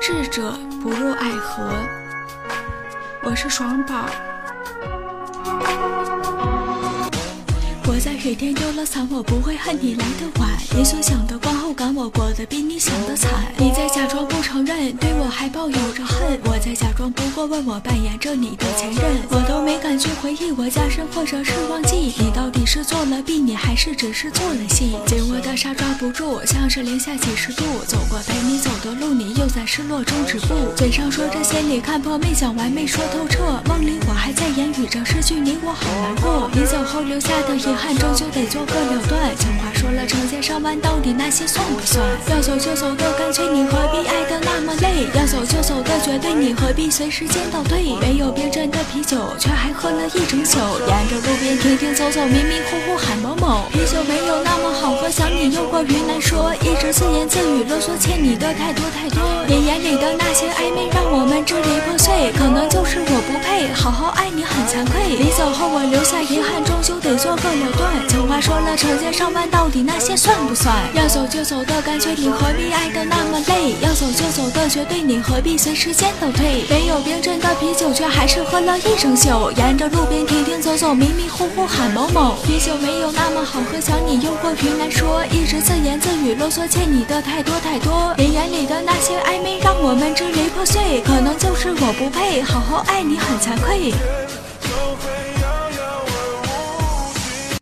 智者不入爱河。我是爽宝。我在雨天丢了伞，我不会恨你来的晚。你所想的观后感，我过得比你想的惨。我还抱有着恨。我在假装不过问，我扮演着你的前任。我都没敢去回忆，我加深或者是忘记。你到底是做了弊，你还是只是做了戏？紧握的沙抓不住，像是零下几十度。走过陪你走的路，你又在失落中止步。嘴上说着心里看破，没讲完，没说透彻。梦里我还在言语着失去你，我好难过。你走后留下的遗憾。终究得做个了断，情话说了成千上万，到底那些算不算？要走就走的干脆，你何必爱？走的绝对，你何必随时间倒退？没有冰镇的啤酒，却还喝了一整宿。沿着路边停停走走，迷迷糊糊喊某某。啤酒没有那么好喝，想你又过云难说，一直自言自语啰嗦，欠你的太多太多。你眼里的那些暧昧，让我们支离破碎。可能就好好爱你，很惭愧。你走后我留下遗憾，终究得做个了断。情话说了成千上万，到底那些算不算？要走就走的干脆，你何必爱的那么累？要走就走的绝对，你何必随时间倒退？没有冰镇的啤酒，却还是喝了一整宿。沿着路边停停走走，迷迷糊糊喊某某。啤酒没有那么好喝，想你又过于难说，一直自言自语啰嗦，欠你的太多太多。你眼里的那些暧昧，我们支离破碎。可能就是我不配好好爱你，很惭愧。